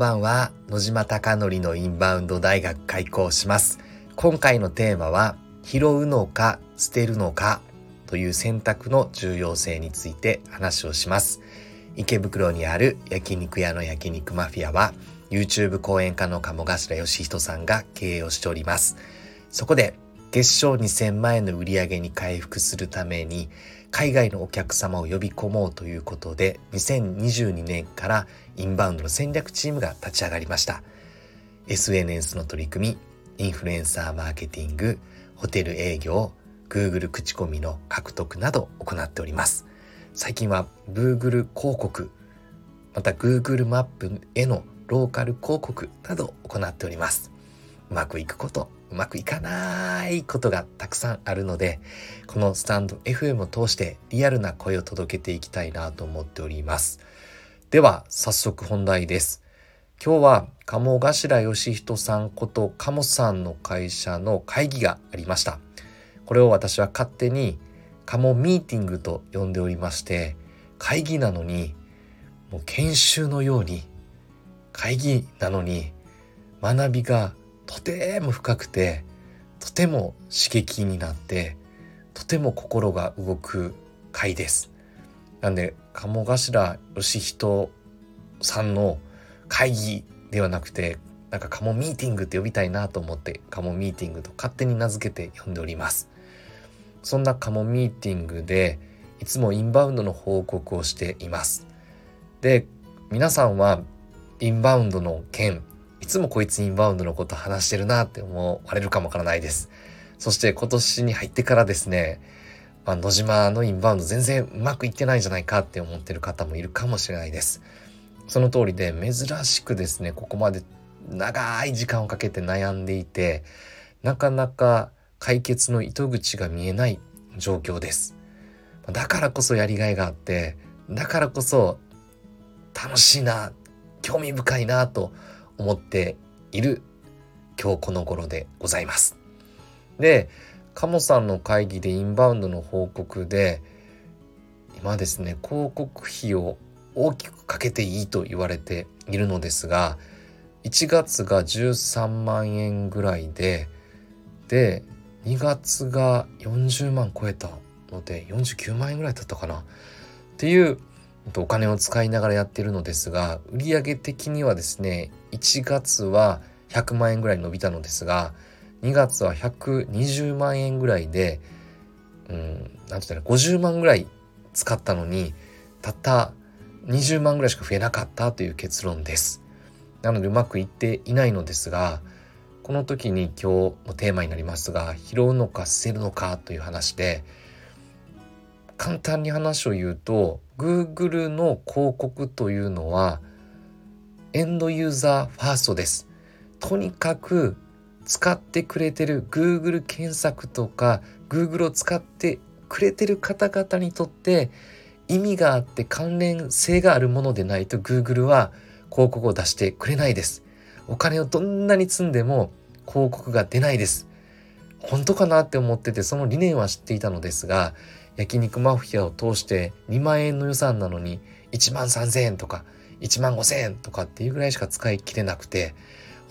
ばんは。野島貴則のインバウンド大学開校します。今回のテーマは拾うのか捨てるのかという選択の重要性について話をします。池袋にある焼肉屋の焼肉マフィアは YouTube 講演家の鴨頭義人さんが経営をしております。そこで月賞2000万円の売り上げに回復するために海外のお客様を呼び込もうということで2022年からインバウンドの戦略チームが立ち上がりました。SNS の取り組みインフルエンサーマーケティングホテル営業 Google 口コミの獲得など行っております。最近は Google 広告また Google マップへのローカル広告など行っております。うまくいくことうまくいかないことがたくさんあるのでこのスタンド FM を通してリアルな声を届けていきたいなと思っております。では早速本題です。今日は鴨頭義人さんこと鴨さんの会社の会議がありました。これを私は勝手に鴨ミーティングと呼んでおりまして会議なのにもう研修のように会議なのに学びがとても深くてとても刺激になってとても心が動く回です。なんで鴨頭義人さんの会議ではなくてなんかカモミーティングって呼びたいなと思ってカモミーティングと勝手に名付けて呼んでおります。そんなカモミーティングでいつもインバウンドの報告をしています。で皆さんはインバウンドの件つもこいつインバウンドのこと話してるなって思われるかもわからないです。そして今年に入ってからですね、まあ、野島のインバウンド全然うまくいってないんじゃないかって思ってる方もいるかもしれないです。その通りで珍しくですね、ここまで長い時間をかけて悩んでいて、なかなか解決の糸口が見えない状況です。だからこそやりがいがあって、だからこそ楽しいな、興味深いなと思っている今日この頃でございます。で、鴨さんの会議でインバウンドの報告で今ですね広告費を大きくかけていいと言われているのですが1月が13万円ぐらいでで2月が40万超えたので49万円ぐらいだったかなっていうお金を使いながらやってるのですが売上的にはですね1月は100万円ぐらい伸びたのですが2月は120万円ぐらいでうん何て言ったら50万ぐらい使ったのにたった20万ぐらいしか増えなかったという結論です。なのでうまくいっていないのですがこの時に今日のテーマになりますが拾うのか捨てるのかという話で簡単に話を言うと Google の広告というのはエンドユーザーファーストです。とにかく使ってくれてる Google 検索とか Google を使ってくれてる方々にとって意味があって関連性があるものでないと Google は広告を出してくれないです。お金をどんなに積んでも広告が出ないです。本当かなって思っててその理念は知っていたのですが焼肉マフィアを通して2万円の予算なのに1万3000円とか1万5000円とかっていうぐらいしか使い切れなくて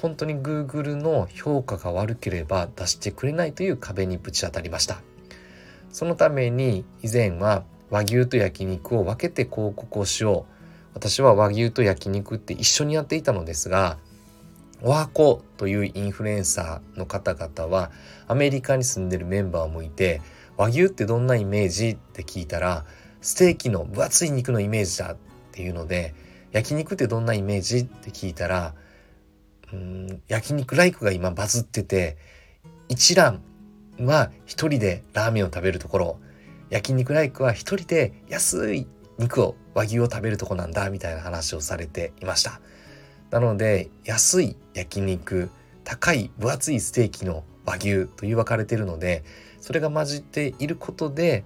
本当に Google の評価が悪ければ出してくれないという壁にぶち当たりました。そのために以前は和牛と焼肉を分けて広告をしよう。私は和牛と焼肉って一緒にやっていたのですがオアコというインフルエンサーの方々はアメリカに住んでるメンバーもいて和牛ってどんなイメージ？って聞いたらステーキの分厚い肉のイメージだっていうので焼肉ってどんなイメージ？って聞いたらうん焼肉ライクが今バズってて一蘭は一人でラーメンを食べるところ焼肉ライクは一人で安い肉を和牛を食べるとこなんだみたいな話をされていました。なので安い焼肉高い分厚いステーキの和牛という分かれてるのでそれが混じっていることで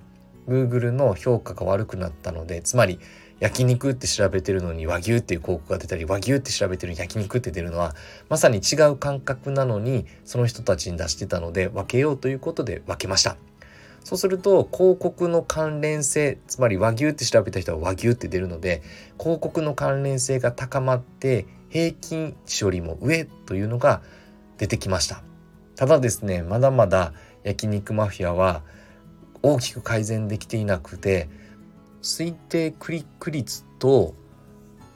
Google の評価が悪くなったのでつまり焼肉って調べてるのに和牛っていう広告が出たり和牛って調べてるのに焼肉って出るのはまさに違う感覚なのにその人たちに出してたので分けようということで分けました。そうすると広告の関連性つまり和牛って調べた人は和牛って出るので広告の関連性が高まって平均値よりも上というのが出てきましたただですねまだまだ焼肉マフィアは大きく改善できていなくて推定クリック率と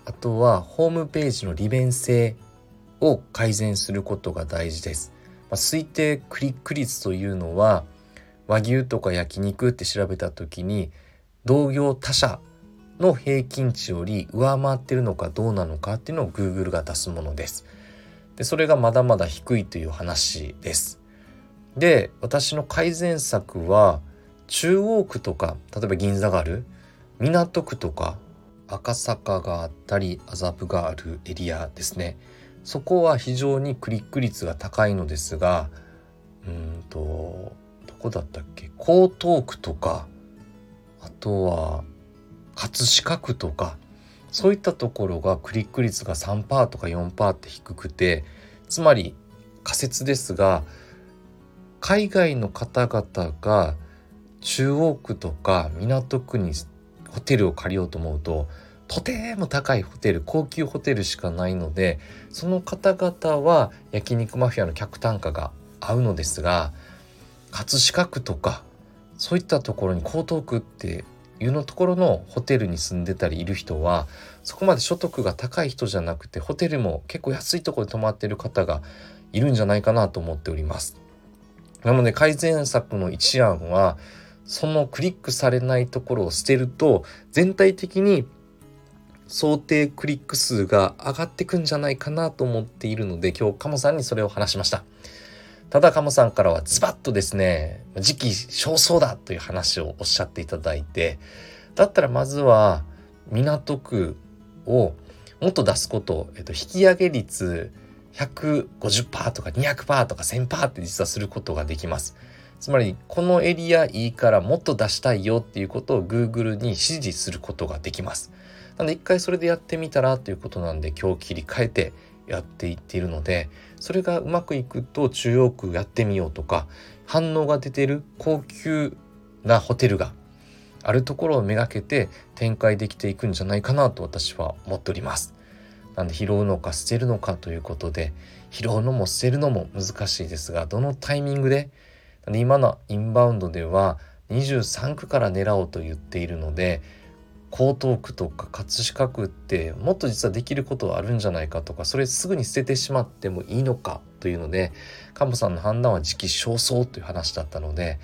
あとはホームページの利便性を改善することが大事です。まあ、推定クリック率というのは和牛とか焼肉って調べた時に同業他社の平均値より上回ってるのかどうなのかっていうのを Google が出すものです。でそれがまだまだ低いという話です。で私の改善策は中央区とか例えば銀座がある港区とか赤坂があったり麻布があるエリアですねそこは非常にクリック率が高いのですがうんとこだったっけ？江東区とかあとは葛飾区とかそういったところがクリック率が3%とか4%って低くてつまり仮説ですが海外の方々が中央区とか港区にホテルを借りようと思うととても高いホテル高級ホテルしかないのでその方々は焼肉マフィアの客単価が合うのですが葛飾区とかそういったところに江東区っていうのところのホテルに住んでたりいる人はそこまで所得が高い人じゃなくてホテルも結構安いところで泊まってる方がいるんじゃないかなと思っております。なので改善策の一案はそのクリックされないところを捨てると全体的に想定クリック数が上がってくんじゃないかなと思っているので今日カモさんにそれを話しましたただカモさんからはズバッとですね時期尚早だという話をおっしゃっていただいてだったらまずは港区をもっと出すこと、えっと、引き上げ率150%とか200%とか1000%って実はすることができます。つまりこのエリアいいからもっと出したいよっていうことを Google に指示することができます。なので一回それでやってみたらということなんで今日切り替えてやっていっているのでそれがうまくいくと中央区やってみようとか反応が出てる高級なホテルがあるところをめがけて展開できていくんじゃないかなと私は思っております。なんで拾うのか捨てるのかということで拾うのも捨てるのも難しいですがどのタイミングで今のインバウンドでは23区から狙おうと言っているので江東区とか葛飾区ってもっと実はできることはあるんじゃないかとかそれすぐに捨ててしまってもいいのかというのでカンさんの判断は時期尚早という話だったので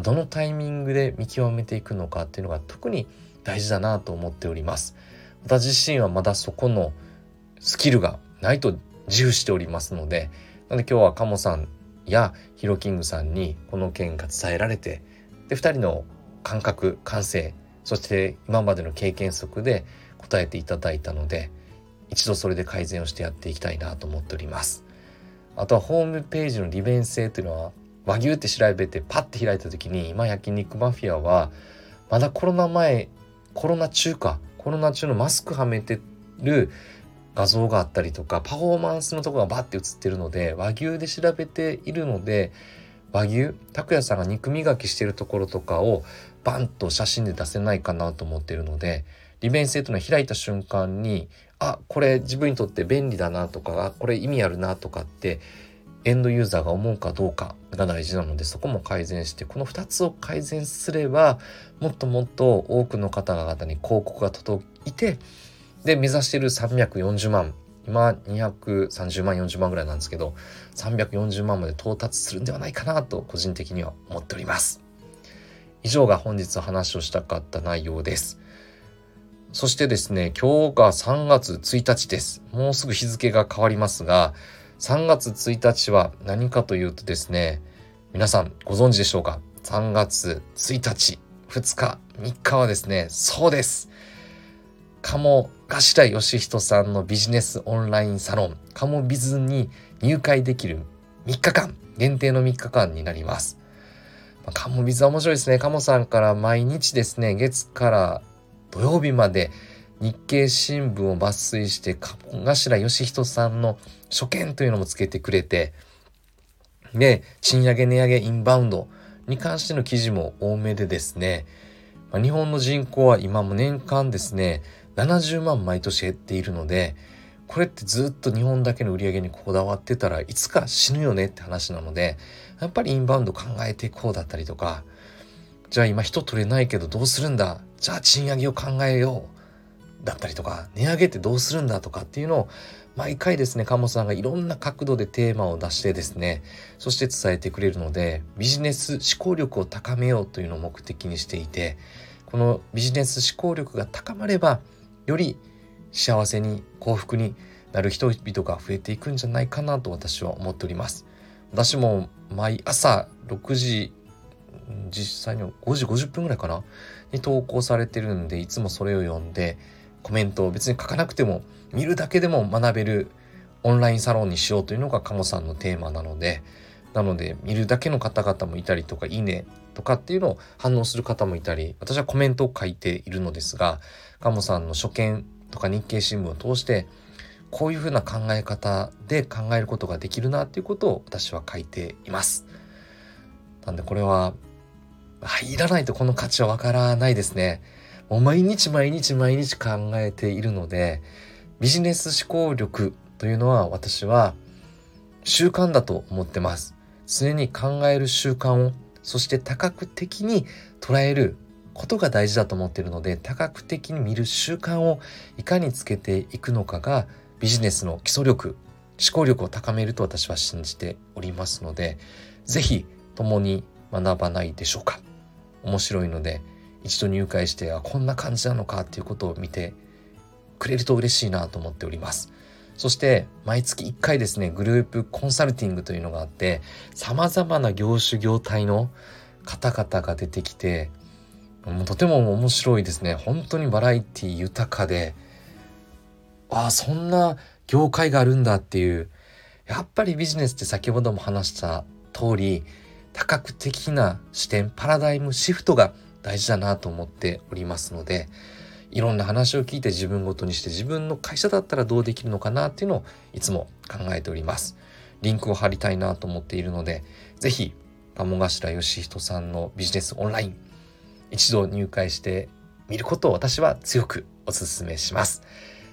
どのタイミングで見極めていくのかっていうのが特に大事だなと思っております。私自身はまだそこのスキルがないと自負しておりますのでなので今日はカモさんやヒロキングさんにこの件が伝えられてで2人の感覚感性そして今までの経験則で答えていただいたので一度それで改善をしてやっていきたいなと思っております。あとはホームページの利便性というのは和牛って調べてパッて開いた時に今焼肉マフィアはまだコロナ前コロナ中かコロナ中のマスクはめてる画像があったりとかパフォーマンスのとこがバッて映ってるので和牛で調べているので和牛？拓也さんが肉磨きしてるところとかをバンと写真で出せないかなと思ってるので利便性というのは開いた瞬間にあこれ自分にとって便利だなとかこれ意味あるなとかってエンドユーザーが思うかどうかが大事なのでそこも改善してこの2つを改善すればもっともっと多くの方々に広告が届いてで目指している340万今230万40万ぐらいなんですけど340万まで到達するんではないかなと個人的には思っております。以上が本日話をしたかった内容です。そしてですね今日が3月1日です。もうすぐ日付が変わりますが3月1日は何かというとですね皆さんご存知でしょうか？3月1日2日3日はですねそうです。鴨頭義人さんのビジネスオンラインサロンカモビズに入会できる3日間限定の3日間になります。カモビズは面白いですね。カモさんから毎日ですね、月から土曜日まで日経新聞を抜粋して鴨頭義人さんの書見というのもつけてくれて、で、賃上げ値上げインバウンド、に関しての記事も多めでですね、ま、日本の人口は今も年間ですね、70万毎年減っているので、これってずっと日本だけの売り上げにこだわってたらいつか死ぬよねって話なので、やっぱりインバウンド考えていこうだったりとか、じゃあ今人取れないけどどうするんだ？じゃあ賃上げを考えよう。だったりとか、値上げってどうするんだとかっていうのを毎回ですね、鴨さんがいろんな角度でテーマを出してですね、そして伝えてくれるので、ビジネス思考力を高めようというのを目的にしていて、このビジネス思考力が高まれば、より幸せに幸福になる人々が増えていくんじゃないかなと私は思っております。私も毎朝6時、実際には5時50分ぐらいかなに投稿されてるんで、いつもそれを読んで、コメントを別に書かなくても見るだけでも学べるオンラインサロンにしようというのが鴨さんのテーマなのでなので見るだけの方々もいたりとかいいねとかっていうのを反応する方もいたり私はコメントを書いているのですが鴨さんの書見とか日経新聞を通してこういうふうな考え方で考えることができるなっていうことを私は書いています。なんでこれは入らないとこの価値はわからないですね。もう毎日毎日毎日考えているのでビジネス思考力というのは私は習慣だと思ってます。常に考える習慣を、そして多角的に捉えることが大事だと思っているので、多角的に見る習慣をいかにつけていくのかがビジネスの基礎力、思考力を高めると私は信じておりますので、ぜひ共に学ばないでしょうか。面白いので、一度入会して、あ、こんな感じなのかっていうことを見てくれると嬉しいなと思っております。そして毎月1回ですね、グループコンサルティングというのがあって、様々な業種業態の方々が出てきて、もうとても面白いですね。本当にバラエティ豊かで、ああ、そんな業界があるんだっていう、やっぱりビジネスって先ほども話した通り、多角的な視点、パラダイムシフトが大事だなと思っておりますので、いろんな話を聞いて自分ごとにして自分の会社だったらどうできるのかなっていうのをいつも考えております。リンクを貼りたいなと思っているので、ぜひ、鴨頭義人さんのビジネスオンライン、一度入会してみることを私は強くお勧めします。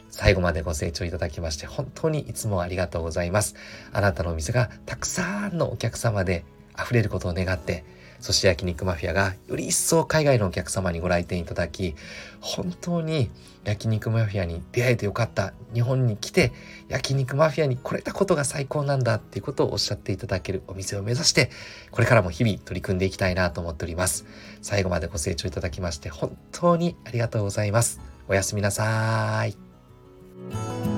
最後までご清聴いただきまして本当にいつもありがとうございます。あなたのお店がたくさんのお客様で溢れることを願って、寿司焼肉マフィアがより一層海外のお客様にご来店いただき、本当に焼肉マフィアに出会えてよかった。日本に来て焼肉マフィアに来れたことが最高なんだっていうことをおっしゃっていただけるお店を目指して、これからも日々取り組んでいきたいなと思っております。最後までご清聴いただきまして本当にありがとうございます。おやすみなさーい。